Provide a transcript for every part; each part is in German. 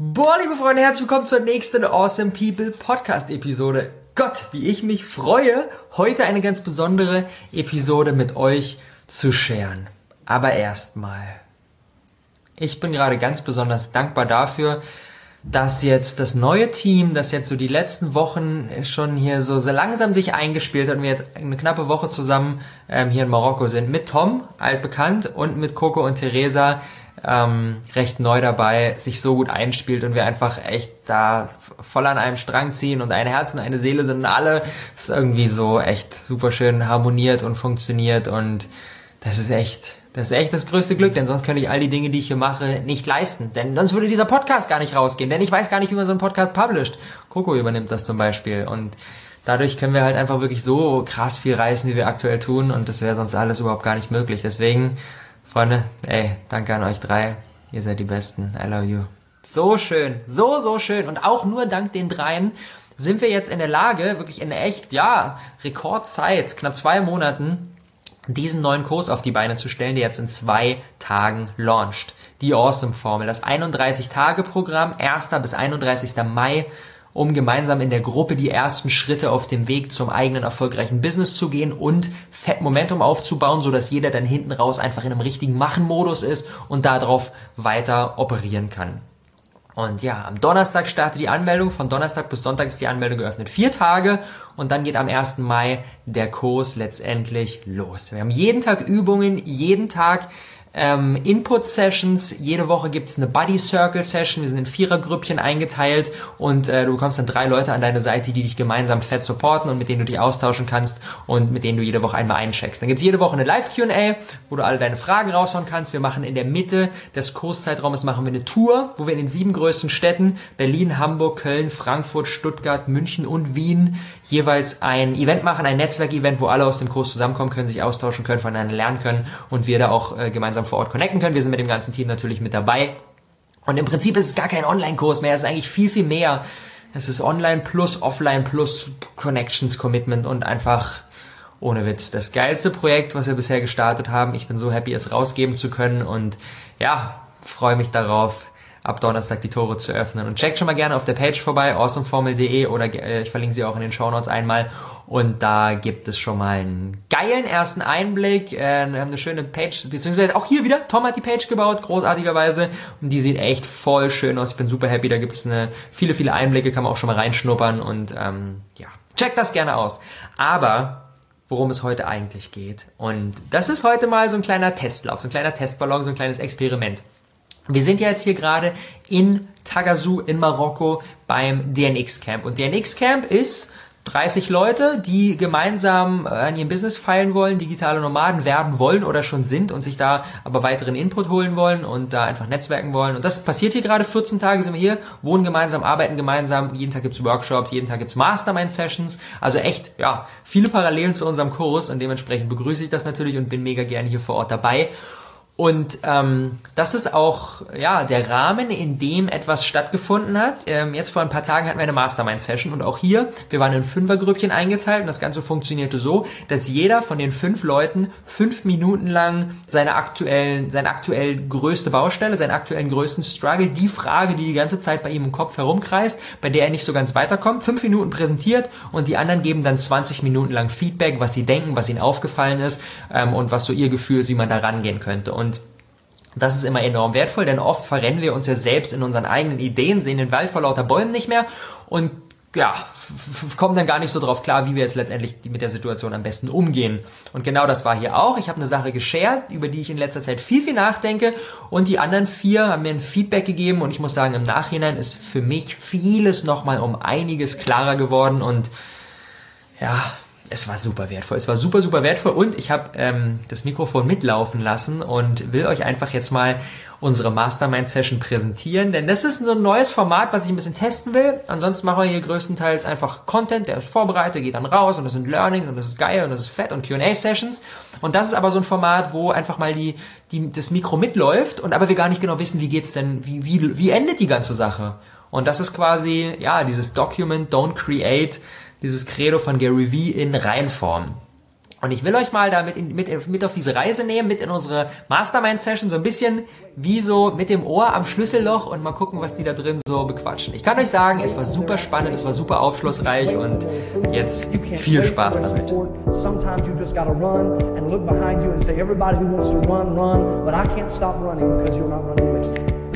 Boah, liebe Freunde, herzlich willkommen zur nächsten Awesome People Podcast Episode. Gott, wie ich mich freue, heute eine ganz besondere Episode mit euch zu scheren. Aber erstmal. Ich bin gerade ganz besonders dankbar dafür, dass jetzt das neue Team, das jetzt so die letzten Wochen schon hier so, so langsam sich eingespielt hat und wir jetzt eine knappe Woche zusammen ähm, hier in Marokko sind, mit Tom, altbekannt, und mit Coco und Theresa, ähm, recht neu dabei, sich so gut einspielt und wir einfach echt da voll an einem Strang ziehen und ein Herz und eine Seele sind und alle ist irgendwie so echt super schön harmoniert und funktioniert und das ist echt, das ist echt das größte Glück, denn sonst könnte ich all die Dinge, die ich hier mache, nicht leisten. Denn sonst würde dieser Podcast gar nicht rausgehen, denn ich weiß gar nicht, wie man so einen Podcast published. Coco übernimmt das zum Beispiel und dadurch können wir halt einfach wirklich so krass viel reißen, wie wir aktuell tun und das wäre sonst alles überhaupt gar nicht möglich. Deswegen Freunde, ey, danke an euch drei. Ihr seid die Besten. I love you. So schön. So, so schön. Und auch nur dank den dreien sind wir jetzt in der Lage, wirklich in echt, ja, Rekordzeit, knapp zwei Monaten, diesen neuen Kurs auf die Beine zu stellen, der jetzt in zwei Tagen launcht. Die Awesome Formel, das 31-Tage-Programm, 1. bis 31. Mai um gemeinsam in der Gruppe die ersten Schritte auf dem Weg zum eigenen erfolgreichen Business zu gehen und Fett Momentum aufzubauen, so dass jeder dann hinten raus einfach in einem richtigen Machen-Modus ist und darauf weiter operieren kann. Und ja, am Donnerstag startet die Anmeldung. Von Donnerstag bis Sonntag ist die Anmeldung geöffnet. Vier Tage. Und dann geht am 1. Mai der Kurs letztendlich los. Wir haben jeden Tag Übungen, jeden Tag ähm, Input-Sessions. Jede Woche gibt's eine Buddy-Circle-Session. Wir sind in Vierergrüppchen eingeteilt und äh, du bekommst dann drei Leute an deine Seite, die dich gemeinsam fett supporten und mit denen du dich austauschen kannst und mit denen du jede Woche einmal eincheckst. Dann gibt's jede Woche eine Live-Q&A, wo du alle deine Fragen raushauen kannst. Wir machen in der Mitte des Kurszeitraumes machen wir eine Tour, wo wir in den sieben größten Städten Berlin, Hamburg, Köln, Frankfurt, Stuttgart, München und Wien jeweils ein Event machen, ein Netzwerk-Event, wo alle aus dem Kurs zusammenkommen können, sich austauschen können, voneinander lernen können und wir da auch äh, gemeinsam vor Ort connecten können. Wir sind mit dem ganzen Team natürlich mit dabei. Und im Prinzip ist es gar kein Online-Kurs mehr, es ist eigentlich viel, viel mehr. Es ist Online plus Offline plus Connections Commitment und einfach ohne Witz das geilste Projekt, was wir bisher gestartet haben. Ich bin so happy, es rausgeben zu können und ja, freue mich darauf, ab Donnerstag die Tore zu öffnen. Und checkt schon mal gerne auf der Page vorbei, awesomeformel.de oder äh, ich verlinke sie auch in den Show Notes einmal. Und da gibt es schon mal einen geilen ersten Einblick. Äh, wir haben eine schöne Page, beziehungsweise auch hier wieder, Tom hat die Page gebaut, großartigerweise. Und die sieht echt voll schön aus. Ich bin super happy. Da gibt es viele, viele Einblicke, kann man auch schon mal reinschnuppern. Und ähm, ja, checkt das gerne aus. Aber worum es heute eigentlich geht. Und das ist heute mal so ein kleiner Testlauf, so ein kleiner Testballon, so ein kleines Experiment. Wir sind ja jetzt hier gerade in Tagazu in Marokko beim DNX Camp. Und DNX Camp ist 30 Leute, die gemeinsam äh, an ihrem Business feilen wollen, digitale Nomaden werden wollen oder schon sind und sich da aber weiteren Input holen wollen und da einfach netzwerken wollen. Und das passiert hier gerade, 14 Tage sind wir hier, wohnen gemeinsam, arbeiten gemeinsam, jeden Tag gibt's Workshops, jeden Tag gibt's Mastermind-Sessions. Also echt, ja, viele Parallelen zu unserem Kurs und dementsprechend begrüße ich das natürlich und bin mega gerne hier vor Ort dabei. Und ähm, das ist auch ja der Rahmen, in dem etwas stattgefunden hat. Ähm, jetzt vor ein paar Tagen hatten wir eine Mastermind-Session und auch hier, wir waren in Fünfergrüppchen eingeteilt und das Ganze funktionierte so, dass jeder von den fünf Leuten fünf Minuten lang seine aktuellen, seine aktuell größte Baustelle, seinen aktuellen größten Struggle, die Frage, die die ganze Zeit bei ihm im Kopf herumkreist, bei der er nicht so ganz weiterkommt, fünf Minuten präsentiert und die anderen geben dann 20 Minuten lang Feedback, was sie denken, was ihnen aufgefallen ist ähm, und was so ihr Gefühl ist, wie man da rangehen könnte. Und das ist immer enorm wertvoll, denn oft verrennen wir uns ja selbst in unseren eigenen Ideen, sehen den Wald vor lauter Bäumen nicht mehr und ja, kommen dann gar nicht so drauf klar, wie wir jetzt letztendlich mit der Situation am besten umgehen. Und genau das war hier auch. Ich habe eine Sache geshared, über die ich in letzter Zeit viel, viel nachdenke. Und die anderen vier haben mir ein Feedback gegeben. Und ich muss sagen, im Nachhinein ist für mich vieles nochmal um einiges klarer geworden. Und ja, es war super wertvoll. Es war super, super wertvoll und ich habe ähm, das Mikrofon mitlaufen lassen und will euch einfach jetzt mal unsere Mastermind-Session präsentieren, denn das ist ein neues Format, was ich ein bisschen testen will. Ansonsten machen wir hier größtenteils einfach Content, der ist vorbereitet, geht dann raus und das sind Learnings und das ist geil und das ist fett und Q&A-Sessions. Und das ist aber so ein Format, wo einfach mal die, die, das Mikro mitläuft und aber wir gar nicht genau wissen, wie geht's denn, wie, wie, wie endet die ganze Sache. Und das ist quasi, ja, dieses Document, don't create, dieses Credo von Gary Vee in Reinform. Und ich will euch mal da mit, mit, mit auf diese Reise nehmen, mit in unsere Mastermind-Session, so ein bisschen wie so mit dem Ohr am Schlüsselloch und mal gucken, was die da drin so bequatschen. Ich kann euch sagen, es war super spannend, es war super aufschlussreich und jetzt viel Spaß damit. Sometimes you just gotta run and look behind you and say, everybody who wants to run, run, but I can't stop running because you're not running with me.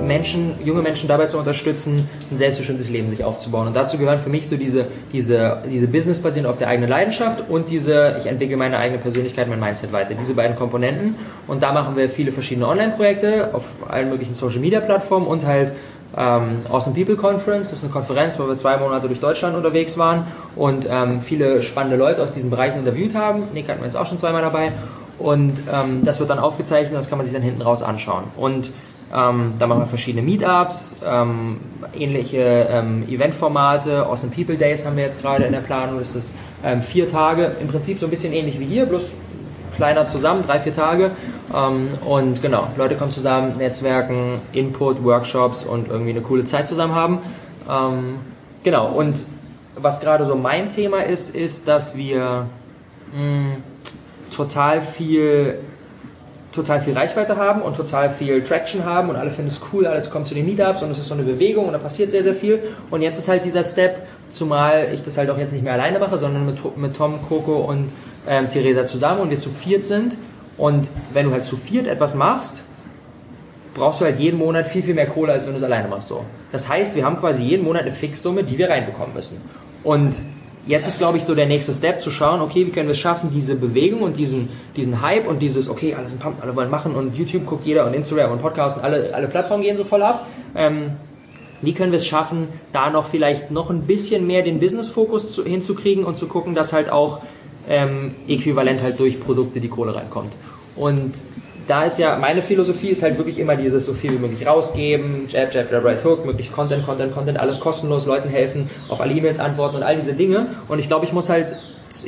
Menschen, junge Menschen dabei zu unterstützen, ein selbstbestimmtes Leben sich aufzubauen. Und dazu gehören für mich so diese, diese, diese Business basierend auf der eigenen Leidenschaft und diese, ich entwickle meine eigene Persönlichkeit, mein Mindset weiter. Diese beiden Komponenten. Und da machen wir viele verschiedene Online-Projekte auf allen möglichen Social-Media-Plattformen und halt ähm, Awesome People Conference. Das ist eine Konferenz, wo wir zwei Monate durch Deutschland unterwegs waren und ähm, viele spannende Leute aus diesen Bereichen interviewt haben. Nick hatten wir jetzt auch schon zweimal dabei. Und ähm, das wird dann aufgezeichnet, das kann man sich dann hinten raus anschauen. Und ähm, da machen wir verschiedene Meetups, ähm, ähnliche ähm, Eventformate. Awesome People Days haben wir jetzt gerade in der Planung. Das ist ähm, vier Tage, im Prinzip so ein bisschen ähnlich wie hier, bloß kleiner zusammen, drei, vier Tage. Ähm, und genau, Leute kommen zusammen, Netzwerken, Input, Workshops und irgendwie eine coole Zeit zusammen haben. Ähm, genau, und was gerade so mein Thema ist, ist, dass wir mh, hm, total viel total viel Reichweite haben und total viel Traction haben und alle finden es cool, alle kommen zu den Meetups und es ist so eine Bewegung und da passiert sehr, sehr viel. Und jetzt ist halt dieser Step, zumal ich das halt auch jetzt nicht mehr alleine mache, sondern mit, mit Tom, Coco und ähm, Theresa zusammen und wir zu viert sind. Und wenn du halt zu viert etwas machst, brauchst du halt jeden Monat viel, viel mehr Kohle, als wenn du es alleine machst. So. Das heißt, wir haben quasi jeden Monat eine Fixsumme, die wir reinbekommen müssen. Und jetzt ist, glaube ich, so der nächste Step zu schauen, okay, wie können wir es schaffen, diese Bewegung und diesen, diesen Hype und dieses, okay, alles sind Pump, alle wollen machen und YouTube guckt jeder und Instagram und Podcast und alle, alle Plattformen gehen so voll ab. Ähm, wie können wir es schaffen, da noch vielleicht noch ein bisschen mehr den Business-Fokus hinzukriegen und zu gucken, dass halt auch ähm, äquivalent halt durch Produkte die Kohle reinkommt. Und da ist ja, meine Philosophie ist halt wirklich immer dieses so viel wie möglich rausgeben, Jab, Jab, Jab, Right Hook, möglichst Content, Content, Content, alles kostenlos, Leuten helfen, auf alle E-Mails antworten und all diese Dinge. Und ich glaube, ich muss halt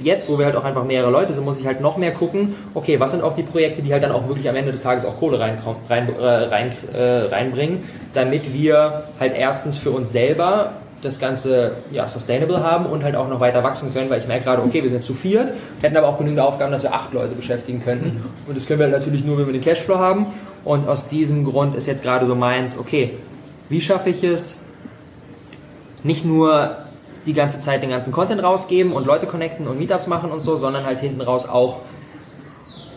jetzt, wo wir halt auch einfach mehrere Leute sind, muss ich halt noch mehr gucken, okay, was sind auch die Projekte, die halt dann auch wirklich am Ende des Tages auch Kohle rein, rein, äh, rein, äh, reinbringen, damit wir halt erstens für uns selber das Ganze ja, sustainable haben und halt auch noch weiter wachsen können, weil ich merke gerade, okay, wir sind zu viert, hätten aber auch genügend Aufgaben, dass wir acht Leute beschäftigen könnten. Mhm. Und das können wir natürlich nur, wenn wir den Cashflow haben. Und aus diesem Grund ist jetzt gerade so meins, okay, wie schaffe ich es, nicht nur die ganze Zeit den ganzen Content rausgeben und Leute connecten und Meetups machen und so, sondern halt hinten raus auch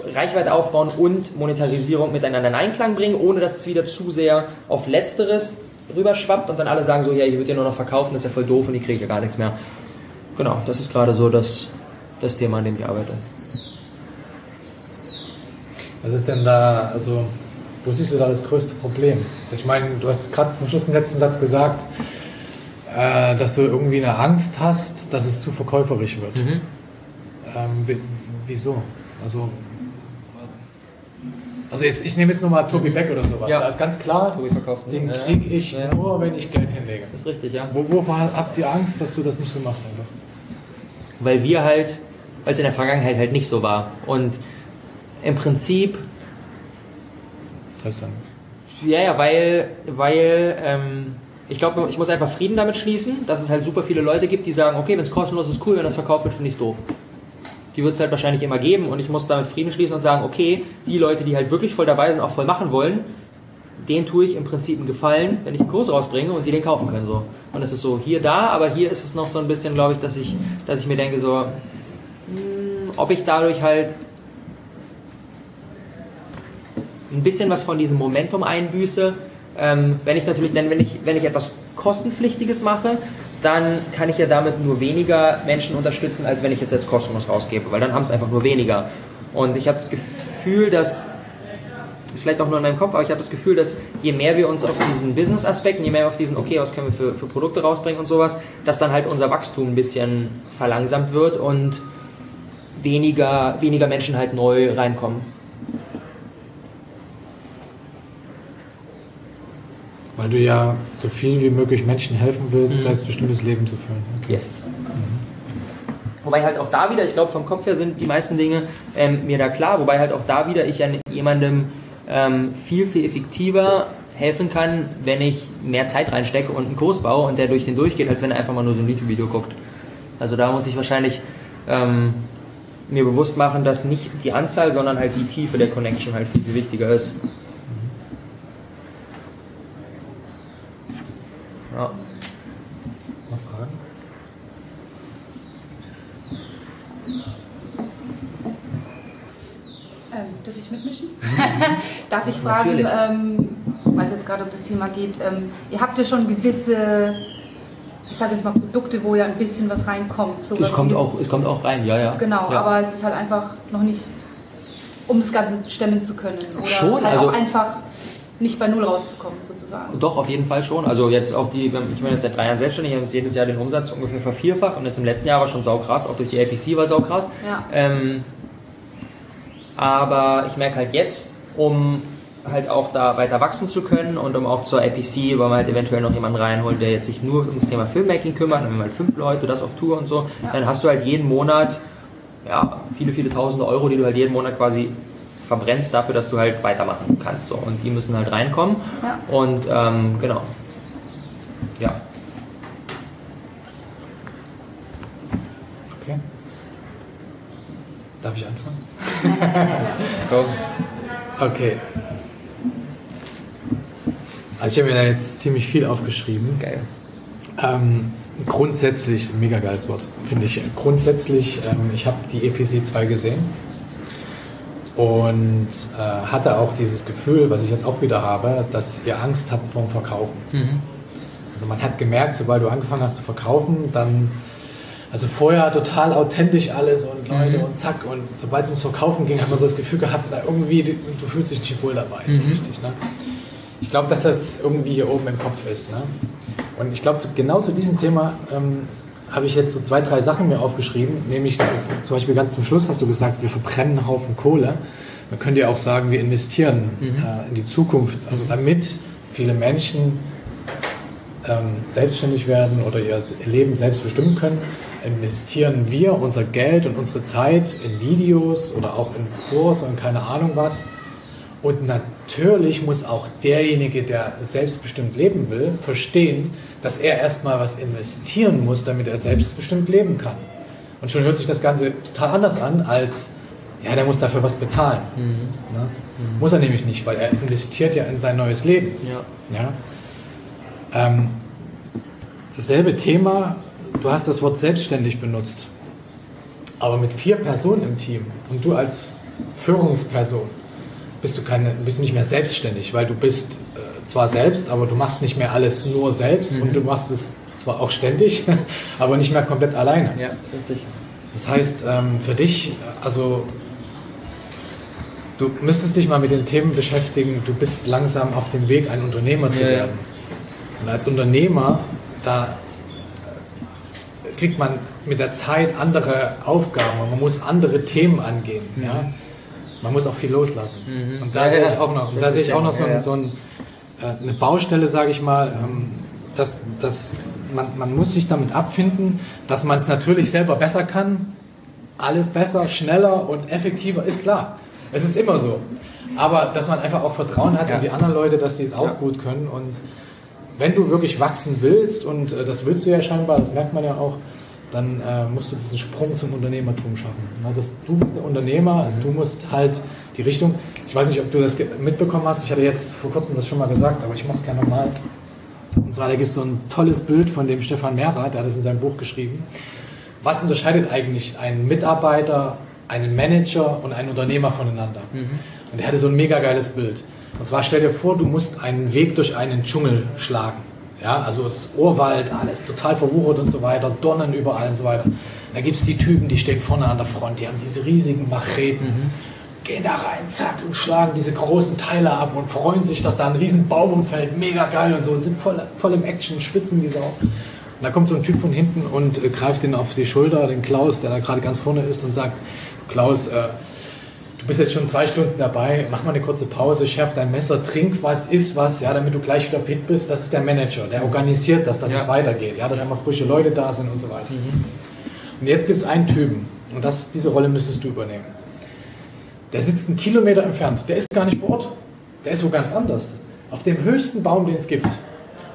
Reichweite aufbauen und Monetarisierung miteinander in Einklang bringen, ohne dass es wieder zu sehr auf Letzteres rüberschwappt und dann alle sagen so, ja, ich würde dir nur noch verkaufen, das ist ja voll doof und ich kriege ja gar nichts mehr. Genau, das ist gerade so das, das Thema, an dem ich arbeite. Was ist denn da, also, wo siehst du da das größte Problem? Ich meine, du hast gerade zum Schluss den letzten Satz gesagt, äh, dass du irgendwie eine Angst hast, dass es zu verkäuferisch wird. Mhm. Ähm, wieso? Also, also jetzt, ich nehme jetzt nochmal Tobi. Beck oder sowas. Ja. Da ist ganz klar, den kriege ich ja. nur, wenn ich Geld hinlege. Das ist richtig, ja. Wovor habt ihr Angst, dass du das nicht so machst einfach? Weil wir halt, weil es in der Vergangenheit halt nicht so war. Und im Prinzip... Das heißt dann nicht. Ja, ja, weil, weil ähm, ich glaube, ich muss einfach Frieden damit schließen, dass es halt super viele Leute gibt, die sagen, okay, wenn es kostenlos ist, cool, wenn das verkauft wird, finde ich es doof die wird es halt wahrscheinlich immer geben und ich muss damit Frieden schließen und sagen, okay, die Leute, die halt wirklich voll dabei sind, auch voll machen wollen, denen tue ich im Prinzip einen Gefallen, wenn ich einen Kurs rausbringe und die den kaufen können so. Und es ist so hier da, aber hier ist es noch so ein bisschen, glaube ich, dass ich, dass ich mir denke so, mh, hm, ob ich dadurch halt ein bisschen was von diesem Momentum einbüße, ähm, wenn ich natürlich, denn wenn ich, wenn ich etwas kostenpflichtiges mache, dann kann ich ja damit nur weniger Menschen unterstützen, als wenn ich jetzt, jetzt kostenlos rausgebe, weil dann haben es einfach nur weniger. Und ich habe das Gefühl, dass, vielleicht auch nur in meinem Kopf, aber ich habe das Gefühl, dass je mehr wir uns auf diesen Business-Aspekten, je mehr auf diesen, okay, was können wir für, für Produkte rausbringen und sowas, dass dann halt unser Wachstum ein bisschen verlangsamt wird und weniger, weniger Menschen halt neu reinkommen. Weil du ja so viel wie möglich Menschen helfen willst, mhm. selbstbestimmtes Leben zu führen. Okay. Yes. Wobei halt auch da wieder, ich glaube vom Kopf her sind die meisten Dinge ähm, mir da klar, wobei halt auch da wieder ich an jemandem ähm, viel, viel effektiver helfen kann, wenn ich mehr Zeit reinstecke und einen Kurs baue und der durch den durchgeht, als wenn er einfach mal nur so ein YouTube-Video guckt. Also da muss ich wahrscheinlich ähm, mir bewusst machen, dass nicht die Anzahl, sondern halt die Tiefe der Connection halt viel, viel wichtiger ist. Ja. Noch Fragen? Ähm, darf ich mitmischen? Darf ich fragen, ähm, weil es jetzt gerade um das Thema geht, ähm, ihr habt ja schon gewisse ich sage jetzt mal Produkte, wo ja ein bisschen was reinkommt. es kommt, auch, es kommt auch rein, ja, ja. Genau, ja. aber es ist halt einfach noch nicht, um das Ganze stemmen zu können. Oder schon, halt also auch einfach nicht bei Null rauszukommen, sozusagen. Doch, auf jeden Fall schon. Also jetzt auch die, ich bin jetzt seit drei Jahren selbstständig, habe jedes Jahr den Umsatz ungefähr vervierfacht und jetzt im letzten Jahr war schon saukrass, auch durch die APC war saukrass. Ja. Ähm, aber ich merke halt jetzt, um halt auch da weiter wachsen zu können und um auch zur APC, weil man halt eventuell noch jemanden reinholt, der jetzt sich nur ums Thema Filmmaking kümmert, dann haben wir halt fünf Leute, das auf Tour und so, ja. dann hast du halt jeden Monat ja, viele, viele tausende Euro, die du halt jeden Monat quasi verbrennst dafür, dass du halt weitermachen kannst. So. Und die müssen halt reinkommen. Ja. Und ähm, genau. Ja. Okay. Darf ich anfangen? Go. Okay. Also ich habe mir da jetzt ziemlich viel aufgeschrieben. Geil. Ähm, grundsätzlich, ein mega geiles Wort, finde ich. Grundsätzlich, ähm, ich habe die EPC 2 gesehen und äh, hatte auch dieses Gefühl, was ich jetzt auch wieder habe, dass ihr Angst habt vor dem Verkaufen. Mhm. Also man hat gemerkt, sobald du angefangen hast zu verkaufen, dann also vorher total authentisch alles und Leute mhm. und zack. Und sobald es ums Verkaufen ging, hat man so das Gefühl gehabt, na, irgendwie, du fühlst dich nicht wohl dabei. Mhm. So richtig, ne? Ich glaube, dass das irgendwie hier oben im Kopf ist. Ne? Und ich glaube, genau zu diesem Thema ähm, habe ich jetzt so zwei, drei Sachen mir aufgeschrieben. Nämlich zum Beispiel ganz zum Schluss hast du gesagt, wir verbrennen einen Haufen Kohle. Man könnte ja auch sagen, wir investieren mhm. äh, in die Zukunft. Also damit viele Menschen ähm, selbstständig werden oder ihr Leben selbst bestimmen können, investieren wir unser Geld und unsere Zeit in Videos oder auch in Kurs und keine Ahnung was. Und natürlich muss auch derjenige, der selbstbestimmt leben will, verstehen, dass er erstmal was investieren muss, damit er selbstbestimmt leben kann. Und schon hört sich das Ganze total anders an, als, ja, der muss dafür was bezahlen. Mhm. Ne? Mhm. Muss er nämlich nicht, weil er investiert ja in sein neues Leben. Ja. ja? Ähm, dasselbe Thema du hast das Wort selbstständig benutzt, aber mit vier Personen im Team und du als Führungsperson bist du keine, bist nicht mehr selbstständig, weil du bist äh, zwar selbst, aber du machst nicht mehr alles nur selbst mhm. und du machst es zwar auch ständig, aber nicht mehr komplett alleine. Ja, richtig. Das heißt, ähm, für dich, also du müsstest dich mal mit den Themen beschäftigen, du bist langsam auf dem Weg, ein Unternehmer zu ja, werden. Und als Unternehmer, da kriegt man mit der Zeit andere Aufgaben, man muss andere Themen angehen. Mhm. Ja? Man muss auch viel loslassen. Mhm. Und da ja, sehe ich auch noch, da sehe ich auch noch so, ein, so ein, äh, eine Baustelle, sage ich mal, ähm, dass, dass man, man muss sich damit abfinden, dass man es natürlich selber besser kann. Alles besser, schneller und effektiver ist klar. Es ist immer so. Aber dass man einfach auch Vertrauen hat ja. in die anderen Leute, dass sie es auch ja. gut können und wenn du wirklich wachsen willst, und äh, das willst du ja scheinbar, das merkt man ja auch, dann äh, musst du diesen Sprung zum Unternehmertum schaffen. Na, das, du bist der Unternehmer, du musst halt die Richtung, ich weiß nicht, ob du das mitbekommen hast, ich hatte jetzt vor kurzem das schon mal gesagt, aber ich mache es gerne nochmal. Und zwar, da gibt es so ein tolles Bild von dem Stefan Mehrath, der hat das in seinem Buch geschrieben. Was unterscheidet eigentlich einen Mitarbeiter, einen Manager und einen Unternehmer voneinander? Mhm. Und er hatte so ein mega geiles Bild. Und zwar stell dir vor, du musst einen Weg durch einen Dschungel schlagen. Ja, also das Urwald, alles total verwuchert und so weiter, Dornen überall und so weiter. Da gibt es die Typen, die stehen vorne an der Front, die haben diese riesigen Macheten, mhm. gehen da rein, zack, und schlagen diese großen Teile ab und freuen sich, dass da ein riesen Baum umfällt, mega geil und so, und sind voll, voll im Action, schwitzen wie Sau. Und da kommt so ein Typ von hinten und äh, greift den auf die Schulter, den Klaus, der da gerade ganz vorne ist und sagt, Klaus, äh, du bist jetzt schon zwei Stunden dabei, mach mal eine kurze Pause, schärf dein Messer, trink was, iss was, ja, damit du gleich wieder fit bist. Das ist der Manager, der organisiert das, dass Ja. es weitergeht, ja, dass immer frische Leute da sind und so weiter. Und jetzt gibt es einen Typen, und das, diese Rolle müsstest du übernehmen. Der sitzt einen Kilometer entfernt, der ist gar nicht vor Ort, der ist wo ganz anders. Auf dem höchsten Baum, den es gibt.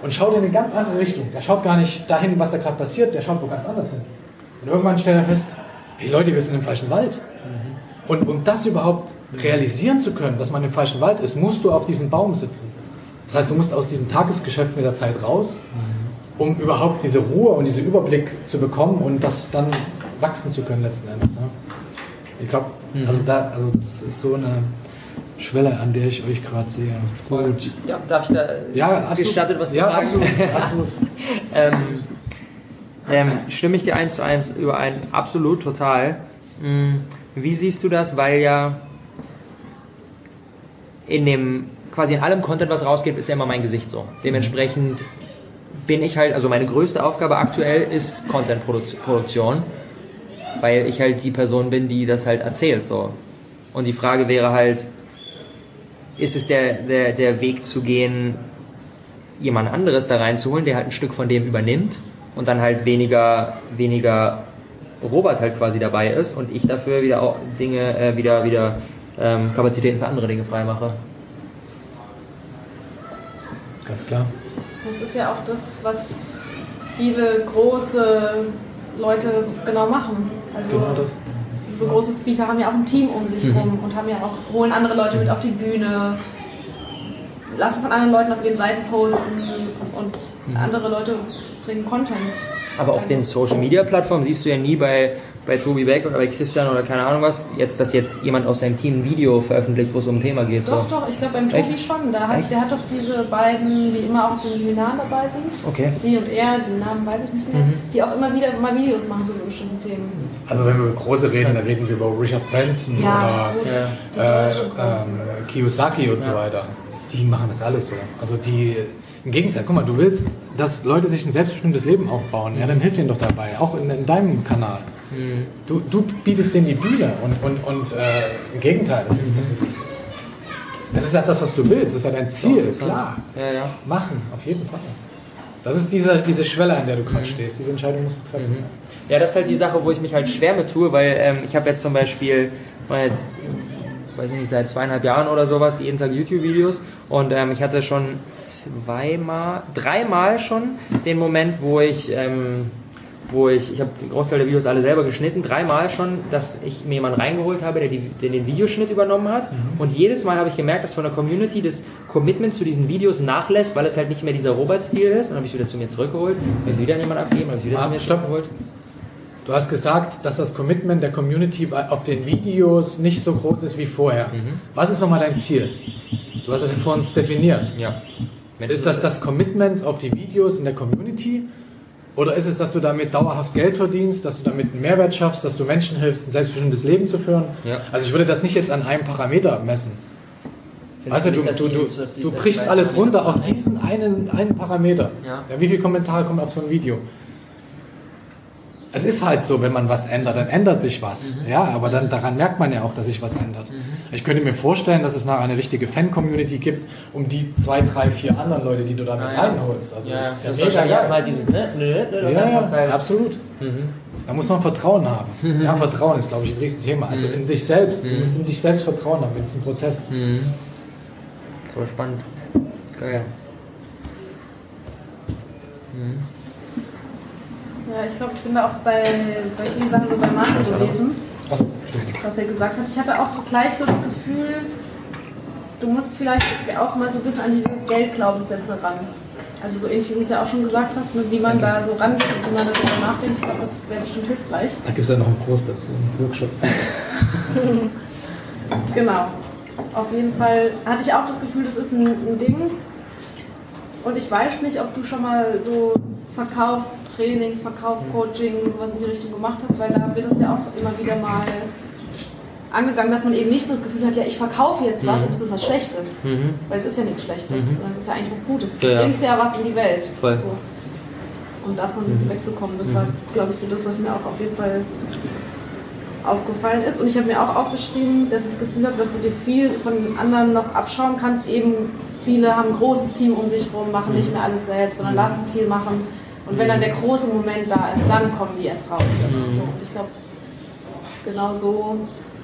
Und schaut in eine ganz andere Richtung. Der schaut gar nicht dahin, was da gerade passiert, der schaut wo ganz anders hin. Und irgendwann stellt er fest, hey Leute, wir sind im falschen Wald. Und um das überhaupt realisieren zu können, dass man im falschen Wald ist, musst du auf diesem Baum sitzen. Das heißt, du musst aus diesem Tagesgeschäft mit der Zeit raus, um überhaupt diese Ruhe und diesen Überblick zu bekommen und das dann wachsen zu können letzten Endes. Ja. Ich glaube, also da, also das ist so eine Schwelle, an der ich euch gerade sehe. Gut. Ja, darf ich da Ja, ist gestattet, was zu ja, fragen? absolut, absolut. ähm, ähm, stimme ich dir eins zu eins überein? Absolut, total. Mm, Wie siehst du das? Weil ja in dem, quasi in allem Content, was rausgeht, ist ja immer mein Gesicht so. Dementsprechend bin ich halt, also meine größte Aufgabe aktuell ist Content-Produktion, weil ich halt die Person bin, die das halt erzählt, so. Und die Frage wäre halt, ist es der, der, der Weg zu gehen, jemand anderes da reinzuholen, der halt ein Stück von dem übernimmt und dann halt weniger, weniger Robert halt quasi dabei ist und ich dafür wieder auch Dinge, äh, wieder, wieder ähm, Kapazitäten für andere Dinge freimache. Ganz klar. Das ist ja auch das, was viele große Leute genau machen. Also Genau das. so große Speaker haben ja auch ein Team um sich rum und haben ja auch, holen andere Leute mit auf die Bühne, lassen von anderen Leuten auf ihren Seiten posten und andere Leute bringen Content. Aber auf den Social Media Plattformen siehst du ja nie bei, bei Tobi Beck oder bei Christian oder keine Ahnung was, jetzt, dass jetzt jemand aus seinem Team ein Video veröffentlicht, wo es um ein Thema geht. Doch, so. doch, ich glaube beim Tobi Echt? schon. Da hat, Echt? der hat doch diese beiden, die immer auf den Seminaren dabei sind. Okay. Sie und er, die Namen weiß ich nicht mehr, Mhm. die auch immer wieder mal Videos machen zu so bestimmten Themen. Also wenn wir über große reden, dann reden wir über Richard Branson Ja, gut. Ja. Oder äh, ähm, Kiyosaki und so weiter. Die machen das alles so. Also die, im Gegenteil, guck mal, du willst, dass Leute sich ein selbstbestimmtes Leben aufbauen. Ja, dann hilf denen doch dabei, auch in, in deinem Kanal. Du, du bietest denen die Bühne und, und, und äh, im Gegenteil, das ist, das ist das ist ja das, was du willst, das ist ja dein Ziel, klar. Ja, ja. Machen, auf jeden Fall. Das ist diese, diese Schwelle, an der du gerade stehst. Diese Entscheidung musst du treffen. Ja, das ist halt die Sache, wo ich mich halt schwer mit tue, weil ähm, ich habe jetzt zum Beispiel, jetzt, weiß ich nicht, seit zweieinhalb Jahren oder sowas, jeden Tag YouTube-Videos und ähm, ich hatte schon zweimal, dreimal schon den Moment, wo ich, ähm, wo ich, ich habe den Großteil der Videos alle selber geschnitten, dreimal schon, dass ich mir jemanden reingeholt habe, der, die, der den Videoschnitt übernommen hat und jedes Mal habe ich gemerkt, dass von der Community das Commitment zu diesen Videos nachlässt, weil es halt nicht mehr dieser Robert-Stil ist und dann habe ich wieder zu mir zurückgeholt, habe ich es wieder an jemanden abgegeben, habe ich es wieder Ah, zu mir stopp. zurückgeholt. Du hast gesagt, dass das Commitment der Community auf den Videos nicht so groß ist wie vorher. Was ist nochmal dein Ziel? Du hast es ja vor uns definiert. Ja. Ist das das Commitment auf die Videos in der Community? Oder ist es, dass du damit dauerhaft Geld verdienst, dass du damit einen Mehrwert schaffst, dass du Menschen hilfst, ein selbstbestimmtes Leben zu führen? Ja. Also ich würde das nicht jetzt an einem Parameter messen. Weißt du, du, nicht, du, du, die- brichst alles runter auf diesen einen, einen Parameter. Ja. wie viele Kommentare kommen auf so ein Video? Es ist halt so, wenn man was ändert, dann ändert sich was. Mhm. Ja, aber dann daran merkt man ja auch, dass sich was ändert. Ich könnte mir vorstellen, dass es nachher eine richtige Fan-Community gibt, um die zwei, drei, vier anderen Leute, die du damit Ah, ja. reinholst. Also Ja, das das ist ja mega wahrscheinlich geil. erstmal dieses ne, ne, ne, und Ja, dann ja, halt. absolut. Da muss man Vertrauen haben. Ja, Vertrauen ist, glaube ich, ein Riesenthema. Also in sich selbst. Du musst in dich selbst vertrauen haben. Das ist ein Prozess. Mhm. Voll spannend. Geil. Ja, ich glaube, ich bin da auch bei, bei vielen Sachen so bei Marco gewesen, Achso, Entschuldigung. was er gesagt hat. Ich hatte auch gleich so das Gefühl, du musst vielleicht auch mal so ein bisschen an diese Geldglaubenssätze ran. Also so ähnlich wie du es ja auch schon gesagt hast, wie man da so rangeht und wie man darüber nachdenkt. Ich glaube, das wäre bestimmt hilfreich. Da gibt es ja noch einen Kurs dazu, einen Workshop. Genau. Auf jeden Fall hatte ich auch das Gefühl, das ist ein, ein Ding. Und ich weiß nicht, ob du schon mal so Verkaufstrainings, Verkaufscoaching, sowas in die Richtung gemacht hast, weil da wird das ja auch immer wieder mal angegangen, dass man eben nicht das Gefühl hat, ja, ich verkaufe jetzt was und es ist was Schlechtes. Weil es ist ja nichts Schlechtes, sondern es ist ja eigentlich was Gutes. Du Ja, ja. bringst ja was in die Welt. Voll. So. Und davon ein bisschen wegzukommen, das war, glaube ich, so das, was mir auch auf jeden Fall aufgefallen ist. Und ich habe mir auch aufgeschrieben, dass ich das Gefühl habe, dass du dir viel von anderen noch abschauen kannst. Eben viele haben ein großes Team um sich herum, machen nicht mehr alles selbst, sondern lassen viel machen. Und wenn dann der große Moment da ist, dann kommen die erst raus. So, und ich glaube, genau so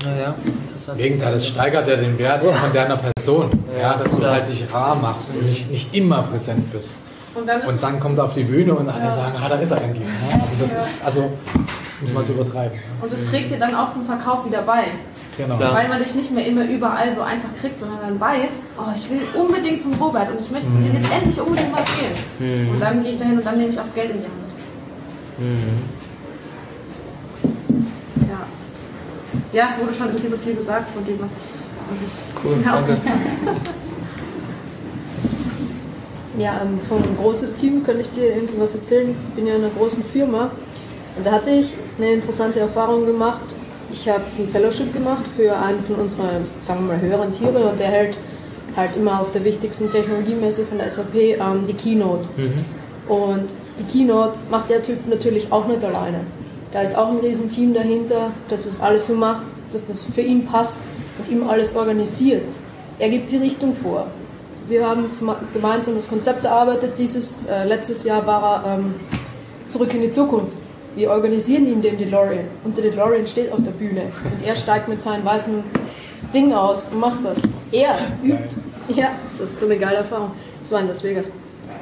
Naja, interessant. Im Gegenteil, es steigert ja den Wert von deiner Person. Ja, dass du halt dich rar machst und nicht, nicht immer präsent bist. Und dann, Und dann es, kommt er auf die Bühne und alle Ja. sagen, ah, da ist er endlich. Ja, also das ist, also, um es mal zu übertreiben. Ja. und es trägt dir dann auch zum Verkauf wieder bei. Genau. Klar. Weil man dich nicht mehr immer überall so einfach kriegt, sondern dann weiß, oh, ich will unbedingt zum Robert und ich möchte mit dem jetzt endlich unbedingt mal sehen. Und dann gehe ich dahin und dann nehme ich auch das Geld in die Hand. Ja. Ja, es wurde schon irgendwie so viel gesagt von dem, was ich. Was ich Cool, mir danke. Ja, ähm, von einem großes Team könnte ich dir irgendwas erzählen. Ich bin ja in einer großen Firma und da hatte ich eine interessante Erfahrung gemacht. Ich habe ein Fellowship gemacht für einen von unseren, sagen wir mal, höheren Tiere und der hält halt immer auf der wichtigsten Technologiemesse von der SAP ähm, die Keynote. Und die Keynote macht der Typ natürlich auch nicht alleine. Da ist auch ein riesen Team dahinter, das das alles so macht, dass das für ihn passt und ihm alles organisiert. Er gibt die Richtung vor. Wir haben gemeinsam das Konzept erarbeitet. Dieses äh, letztes Jahr war er ähm, zurück in die Zukunft. Wir organisieren ihm den DeLorean und der DeLorean steht auf der Bühne und er steigt mit seinem weißen Ding aus und macht das. Er übt, ja, das ist so eine geile Erfahrung. Das war in Las Vegas.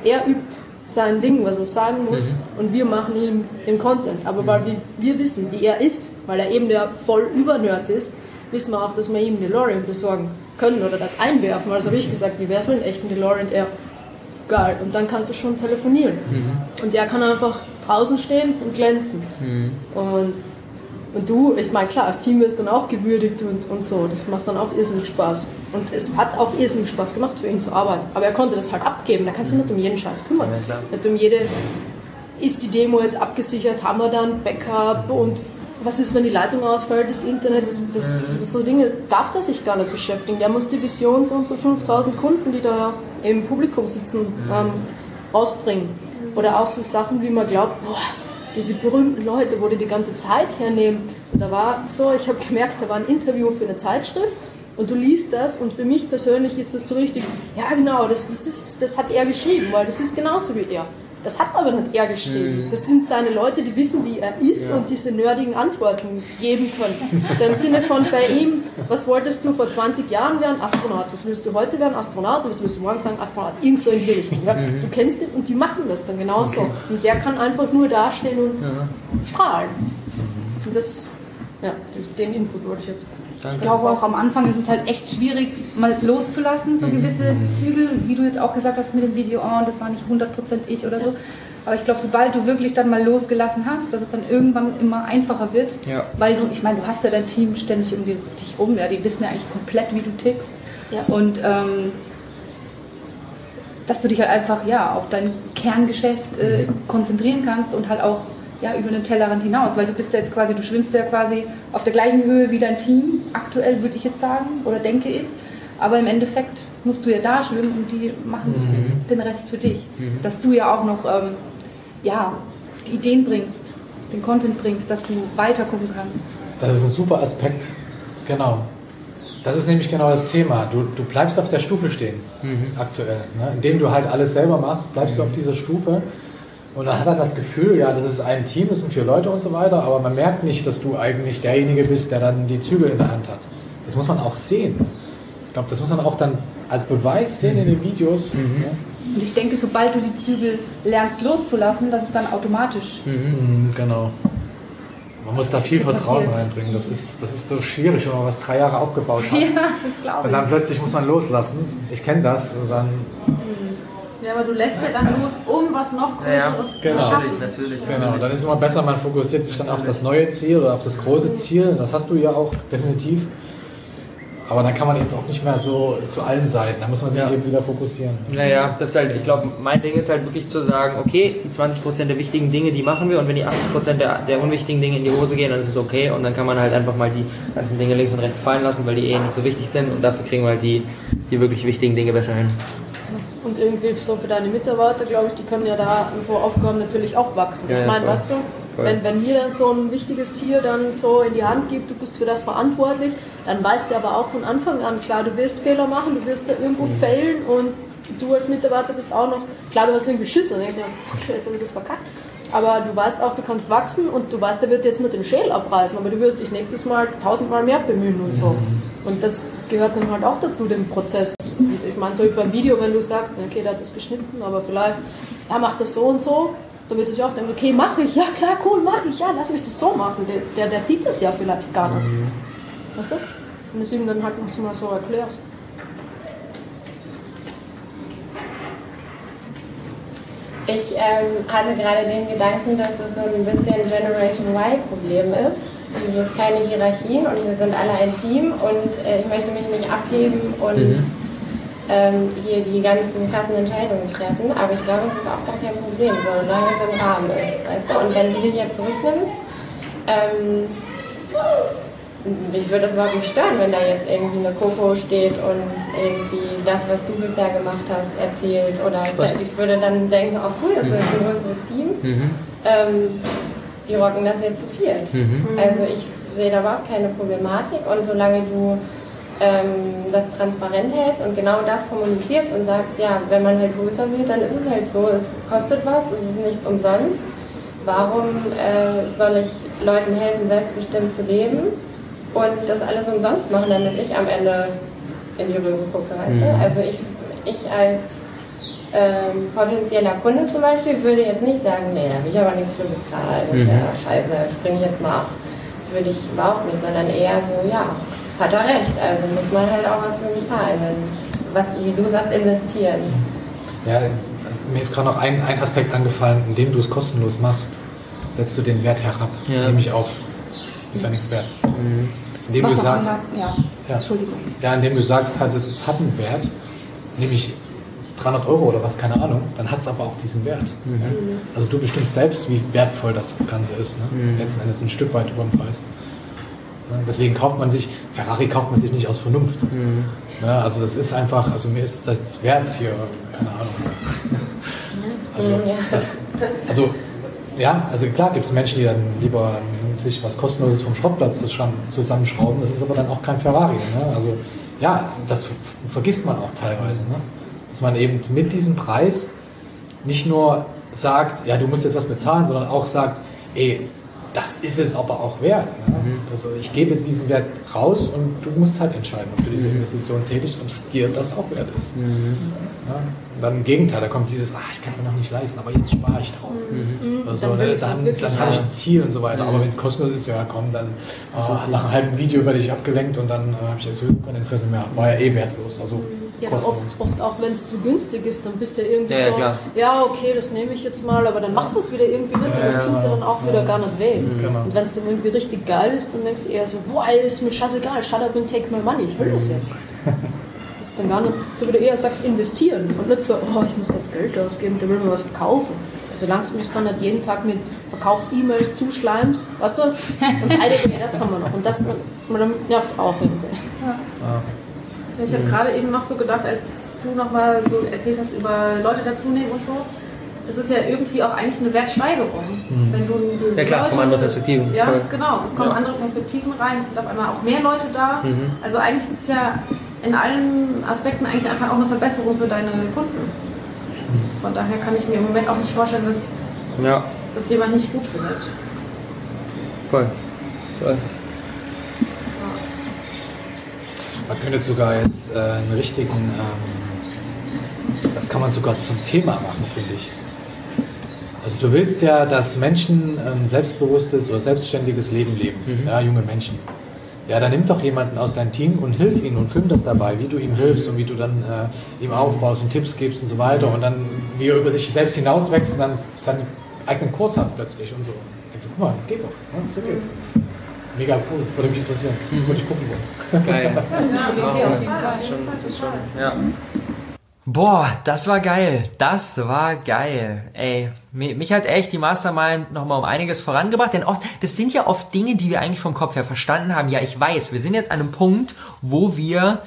Er übt sein Ding, was er sagen muss, und wir machen ihm den Content. Aber weil wir, wir wissen, wie er ist, weil er eben der voll Übernerd ist, wissen wir auch, dass wir ihm einen DeLorean besorgen können oder das einwerfen. Also habe ich gesagt, wie wäre es mit einem echten DeLorean? Er, geil. Und dann kannst du schon telefonieren. Und er kann einfach draußen stehen und glänzen. Und, und du, ich meine, klar, das Team ist dann auch gewürdigt und, und so. Das macht dann auch irrsinnig Spaß. Und es hat auch irrsinnig Spaß gemacht, für ihn zu arbeiten. Aber er konnte das halt abgeben. Da kannst du dich nicht um jeden Scheiß kümmern. Ja. Nicht um jede, ist die Demo jetzt abgesichert, haben wir dann Backup und was ist, wenn die Leitung ausfällt, das Internet, das, das, so Dinge darf der sich gar nicht beschäftigen. Der muss die Vision zu unseren 5000 Kunden, die da im Publikum sitzen, ähm, rausbringen. Oder auch so Sachen, wie man glaubt, boah, diese berühmten Leute, wo die die ganze Zeit hernehmen. Und da war so, ich habe gemerkt, da war ein Interview für eine Zeitschrift und du liest das und für mich persönlich ist das so richtig, ja genau, das, das, ist, das hat er geschrieben, weil das ist genauso wie er. Das hat aber nicht er geschrieben. Das sind seine Leute, die wissen, wie er ist und diese nerdigen Antworten geben können. Also im Sinne von bei ihm, was wolltest du vor 20 Jahren werden? Astronaut. Was willst du heute werden? Astronaut. Und was willst du morgen sagen? Astronaut. Irgend so in die Richtung. Ja? Du kennst den und die machen das dann genauso. Und der kann einfach nur dastehen und strahlen. Und das, ja, den Input wollte ich jetzt. Danke. Ich glaube auch am Anfang ist es halt echt schwierig, mal loszulassen, so gewisse Zügel, wie du jetzt auch gesagt hast mit dem Video, oh, das war nicht 100% ich oder so. Aber ich glaube, sobald du wirklich dann mal losgelassen hast, dass es dann irgendwann immer einfacher wird. Ja. Weil du, ich meine, du hast ja dein Team ständig irgendwie um dich rum, ja, die wissen ja eigentlich komplett, wie du tickst. Ja. Und ähm, dass du dich halt einfach ja, auf dein Kerngeschäft äh, konzentrieren kannst und halt auch ja, über den Tellerrand hinaus, weil du bist ja jetzt quasi, du schwimmst ja quasi auf der gleichen Höhe wie dein Team, aktuell würde ich jetzt sagen, oder denke ich. Aber im Endeffekt musst du ja da schwimmen und die machen den Rest für dich. Dass du ja auch noch ähm, ja, die Ideen bringst, den Content bringst, dass du weiter gucken kannst. Das ist ein super Aspekt. Genau. Das ist nämlich genau das Thema. Du, du bleibst auf der Stufe stehen, aktuell. Ne? Indem du halt alles selber machst, bleibst du auf dieser Stufe. Und dann hat er das Gefühl, ja, das ist ein Team, das sind vier Leute und so weiter, aber man merkt nicht, dass du eigentlich derjenige bist, der dann die Zügel in der Hand hat. Das muss man auch sehen. Ich glaube, das muss man auch dann als Beweis sehen in den Videos. Ja. Und ich denke, sobald du die Zügel lernst loszulassen, dass es dann automatisch Mhm, genau. Man muss da viel Vertrauen passiert. reinbringen. Das ist, das ist so schwierig, wenn man was drei Jahre aufgebaut hat. Ja, das glaube Und dann ich. plötzlich muss man loslassen. Ich kenne das. Und dann, Ja, aber du lässt ja dann los, um was noch Ja, Größeres genau. zu schaffen. natürlich. genau, dann ist es immer besser, man fokussiert sich dann auf das neue Ziel oder auf das große Ziel. Das hast du ja auch definitiv. Aber dann kann man eben auch nicht mehr so zu allen Seiten. Da muss man sich Ja. eben wieder fokussieren. Naja, das ist halt, ich glaube, mein Ding ist halt wirklich zu sagen, okay, die 20% der wichtigen Dinge, die machen wir und wenn die 80% der, der unwichtigen Dinge in die Hose gehen, dann ist es okay und dann kann man halt einfach mal die ganzen Dinge links und rechts fallen lassen, weil die eh nicht so wichtig sind und dafür kriegen wir halt die, die wirklich wichtigen Dinge besser hin. Und irgendwie so für deine Mitarbeiter, glaube ich, die können ja da an so Aufgaben natürlich auch wachsen. Ja, ich meine, weißt du, voll. Wenn, wenn mir dann so ein wichtiges Tier dann so in die Hand gibt, du bist für das verantwortlich, dann weißt du aber auch von Anfang an, klar, du wirst Fehler machen, du wirst da irgendwo Mhm. fällen und du als Mitarbeiter bist auch noch, klar, du hast irgendwie Schiss und denkst dir, fuck, jetzt habe ich das verkackt. Aber du weißt auch, du kannst wachsen und du weißt, der wird jetzt nicht den Schäl abreißen, aber du wirst dich nächstes Mal tausendmal mehr bemühen und so. Und das, das gehört dann halt auch dazu, dem Prozess. Und ich meine, so wie beim Video, wenn du sagst, okay, der hat das geschnitten, aber vielleicht, er macht das so und so, dann wird sich auch denken, okay, mache ich, ja klar, cool, mache ich, ja, lass mich das so machen. Der, der, der sieht das ja vielleicht gar nicht. Weißt du? Wenn du es ihm dann halt mal so erklärst. Ich ähm, hatte gerade den Gedanken, dass das so ein bisschen Generation Y-Problem ist. Dieses keine Hierarchien und wir sind alle ein Team und äh, ich möchte mich nicht abheben und ähm, hier die ganzen krassen Entscheidungen treffen. Aber ich glaube, es ist auch gar kein Problem, solange es im Rahmen ist. Weißt du? Und wenn du dich jetzt zurücknimmst, ähm, mich würde das überhaupt nicht stören, wenn da jetzt irgendwie eine Coco steht und irgendwie das, was du bisher gemacht hast, erzählt. Oder Was? ich würde dann denken, oh cool, das ist ein größeres Team. Mhm. Ähm, die rocken das jetzt zu viert. Also ich sehe da überhaupt keine Problematik und solange du ähm, das transparent hältst und genau das kommunizierst und sagst, ja, wenn man halt größer wird, dann ist es halt so, es kostet was, es ist nichts umsonst. Warum äh, soll ich Leuten helfen, selbstbestimmt zu leben und das alles umsonst machen, damit ich am Ende in die Röhre gucke, weißt du? Also ich, ich als ähm, potenzieller Kunde zum Beispiel würde jetzt nicht sagen, nee, da will ich aber nichts für bezahlen, das ist ja scheiße, spring ich jetzt mal ab. Würde ich überhaupt nicht, sondern eher so, ja, hat er recht, also muss man halt auch was für bezahlen. Wenn, was, wie du sagst, investieren. Ja, also mir ist gerade noch ein, ein Aspekt angefallen, indem du es kostenlos machst, setzt du den Wert herab, Ja. nämlich auf, ist ja nichts wert. Indem du sagst, ja. ja, Entschuldigung. ja, indem du sagst, halt, es, hat einen Wert, nämlich 300 Euro oder was, keine Ahnung, dann hat es aber auch diesen Wert. Ja? Also du bestimmst selbst, wie wertvoll das Ganze ist. Ne? Letzten Endes ein Stück weit über dem Preis. Ja, Deswegen kauft man sich, Ferrari kauft man sich nicht aus Vernunft. Ja, also das ist einfach, also mir ist das wert hier, keine Ahnung. Also, Ja. das, also ja, also klar gibt es Menschen, die dann lieber sich was kostenloses vom Schrottplatz zusammenschrauben, das ist aber dann auch kein Ferrari. Ne? Also ja, das ver- vergisst man auch teilweise. Ne? Dass man eben mit diesem Preis nicht nur sagt, ja, du musst jetzt was bezahlen, sondern auch sagt, ey, das ist es aber auch wert. Ne? Das, ich gebe jetzt diesen Wert raus und du musst halt entscheiden, ob du diese Investition tätigst, ob es dir das auch wert ist. Ja? Und dann im Gegenteil, da kommt dieses, ah, ich kann es mir noch nicht leisten, aber jetzt spare ich drauf. Oder so, Dann will ne? ich's auch dann, wirklich dann habe ich ein Ziel und so weiter. Aber wenn es kostenlos ist, ja komm, dann ah, nach einem halben Video werde ich abgelenkt und dann äh, habe ich jetzt kein Interesse mehr. War ja eh wertlos. Also Ja, oft, oft auch wenn es zu günstig ist, dann bist du irgendwie Ja, ja, so, klar. ja, okay, das nehme ich jetzt mal, aber dann machst du es wieder irgendwie nicht und das tut dir dann auch wieder gar nicht weh. Genau. Und wenn es dann irgendwie richtig geil ist, dann denkst du eher so, boah, ey, ist mir scheißegal, shut up and take my money, ich will das jetzt. Das ist dann gar nicht, so wie du eher sagst, investieren und nicht so, oh, ich muss jetzt Geld ausgeben, der will mir was verkaufen. Also solange du mich dann nicht jeden Tag mit Verkaufs-E-Mails zuschleimst, weißt du, und einige, das haben wir noch. Und das dann nervt es auch irgendwie. Ich habe gerade eben noch so gedacht, als du nochmal so erzählt hast über Leute dazunehmen und so. Das ist ja irgendwie auch eigentlich eine Wertsteigerung. Wenn du, du Ja, klar, kommen andere Perspektiven. Ja, Voll. genau. Es kommen Ja. andere Perspektiven rein. Es sind auf einmal auch mehr Leute da. Mhm. Also eigentlich ist es ja in allen Aspekten eigentlich einfach auch eine Verbesserung für deine Kunden. Von daher kann ich mir im Moment auch nicht vorstellen, dass Ja, das jemand nicht gut findet. voll. voll. Man könnte sogar jetzt äh, einen richtigen, ähm, das kann man sogar zum Thema machen, finde ich. Also du willst ja, dass Menschen ein selbstbewusstes oder selbstständiges Leben leben, ja, junge Menschen. Ja, dann nimm doch jemanden aus deinem Team und hilf ihnen und film das dabei, wie du ihm hilfst und wie du dann äh, ihm aufbaust und Tipps gibst und so weiter und dann, wie er über sich selbst hinauswächst und dann seinen eigenen Kurs hat plötzlich und so. Denkst du, guck mal, das geht doch, ne? so geht's. Mega cool, würde mich interessieren, würde ich gucken wollen. Geil. Ja, Ja, auf jeden Fall. das schon, das schon, ja. Boah, das war geil. Das war geil. Ey, mi- mich hat echt die Mastermind nochmal um einiges vorangebracht, denn oft, das sind ja oft Dinge, die wir eigentlich vom Kopf her verstanden haben. Ja, ich weiß, wir sind jetzt an einem Punkt, wo wir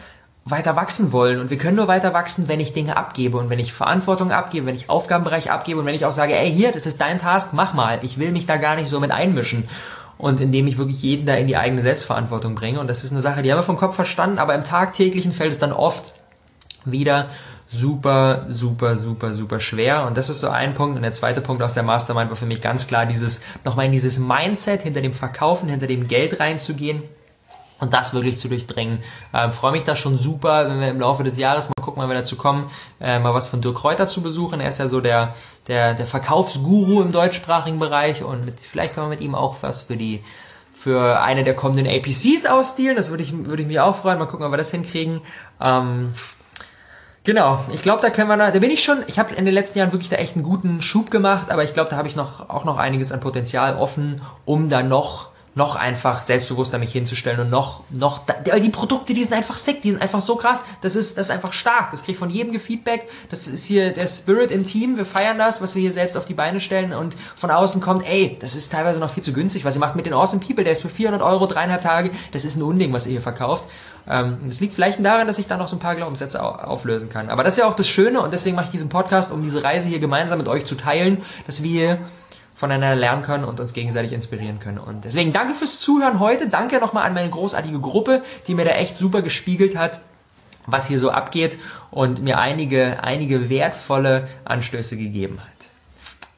weiter wachsen wollen. Und wir können nur weiter wachsen, wenn ich Dinge abgebe und wenn ich Verantwortung abgebe, wenn ich Aufgabenbereich abgebe und wenn ich auch sage, ey, hier, das ist dein Task, mach mal. Ich will mich da gar nicht so mit einmischen. Und indem ich wirklich jeden da in die eigene Selbstverantwortung bringe. Und das ist eine Sache, die haben wir vom Kopf verstanden, aber im tagtäglichen fällt es dann oft wieder super, super, super, super schwer. Und das ist so ein Punkt. Und der zweite Punkt aus der Mastermind war für mich ganz klar dieses, nochmal in dieses Mindset hinter dem Verkaufen, hinter dem Geld reinzugehen und das wirklich zu durchdringen. Äh, Freue mich da schon super, wenn wir im Laufe des Jahres mal gucken, wann wir dazu kommen, äh, mal was von Dirk Reuter zu besuchen. Er ist ja so der, der, der Verkaufsguru im deutschsprachigen Bereich und mit, vielleicht können wir mit ihm auch was für die für eine der kommenden APCs ausdealen. Das würde ich, würde ich mich auch freuen. Mal gucken, ob wir das hinkriegen. Ähm, Genau, ich glaube, da können wir noch, da bin ich schon, ich habe in den letzten Jahren wirklich da echt einen guten Schub gemacht, aber ich glaube, da habe ich noch auch noch einiges an Potenzial offen, um da noch noch einfach selbstbewusster mich hinzustellen und noch, noch, weil die Produkte, die sind einfach sick, die sind einfach so krass, das ist, das ist einfach stark, das kriegt von jedem Feedback, das ist hier der Spirit im Team, wir feiern das, was wir hier selbst auf die Beine stellen. Und von außen kommt, ey, das ist teilweise noch viel zu günstig, was ihr macht mit den Awesome People, der ist für 400 Euro, dreieinhalb Tage, das ist ein Unding, was ihr hier verkauft. Ähm, das liegt vielleicht daran, dass ich da noch so ein paar Glaubenssätze auflösen kann. Aber das ist ja auch das Schöne und deswegen mache ich diesen Podcast, um diese Reise hier gemeinsam mit euch zu teilen, dass wir voneinander lernen können und uns gegenseitig inspirieren können. Und deswegen danke fürs Zuhören heute. Danke nochmal an meine großartige Gruppe, die mir da echt super gespiegelt hat, was hier so abgeht und mir einige, einige wertvolle Anstöße gegeben hat.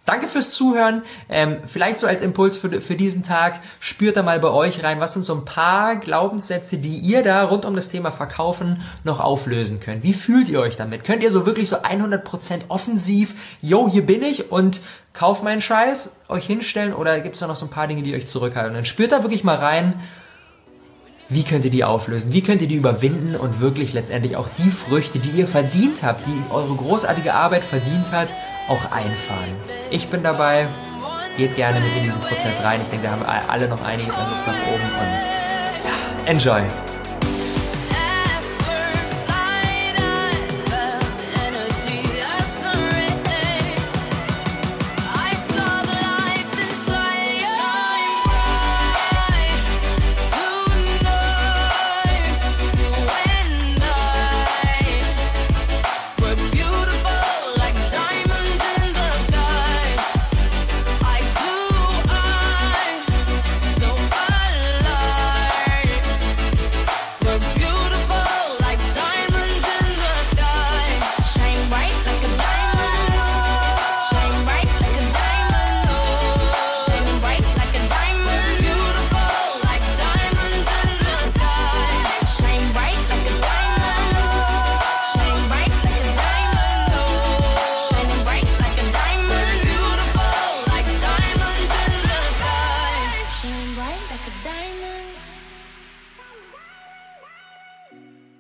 Danke fürs Zuhören. Ähm, vielleicht so als Impuls für, für diesen Tag, spürt da mal bei euch rein, was sind so ein paar Glaubenssätze, die ihr da rund um das Thema Verkaufen noch auflösen könnt. Wie fühlt ihr euch damit? Könnt ihr so wirklich so 100% offensiv, yo, hier bin ich und kauf meinen Scheiß, euch hinstellen oder gibt es da noch so ein paar Dinge, die euch zurückhalten? Dann spürt da wirklich mal rein, wie könnt ihr die auflösen? Wie könnt ihr die überwinden und wirklich letztendlich auch die Früchte, die ihr verdient habt, die eure großartige Arbeit verdient hat, auch einfahren? Ich bin dabei. Geht gerne mit in diesen Prozess rein. Ich denke, wir haben alle noch einiges an Luft nach oben und ja, enjoy!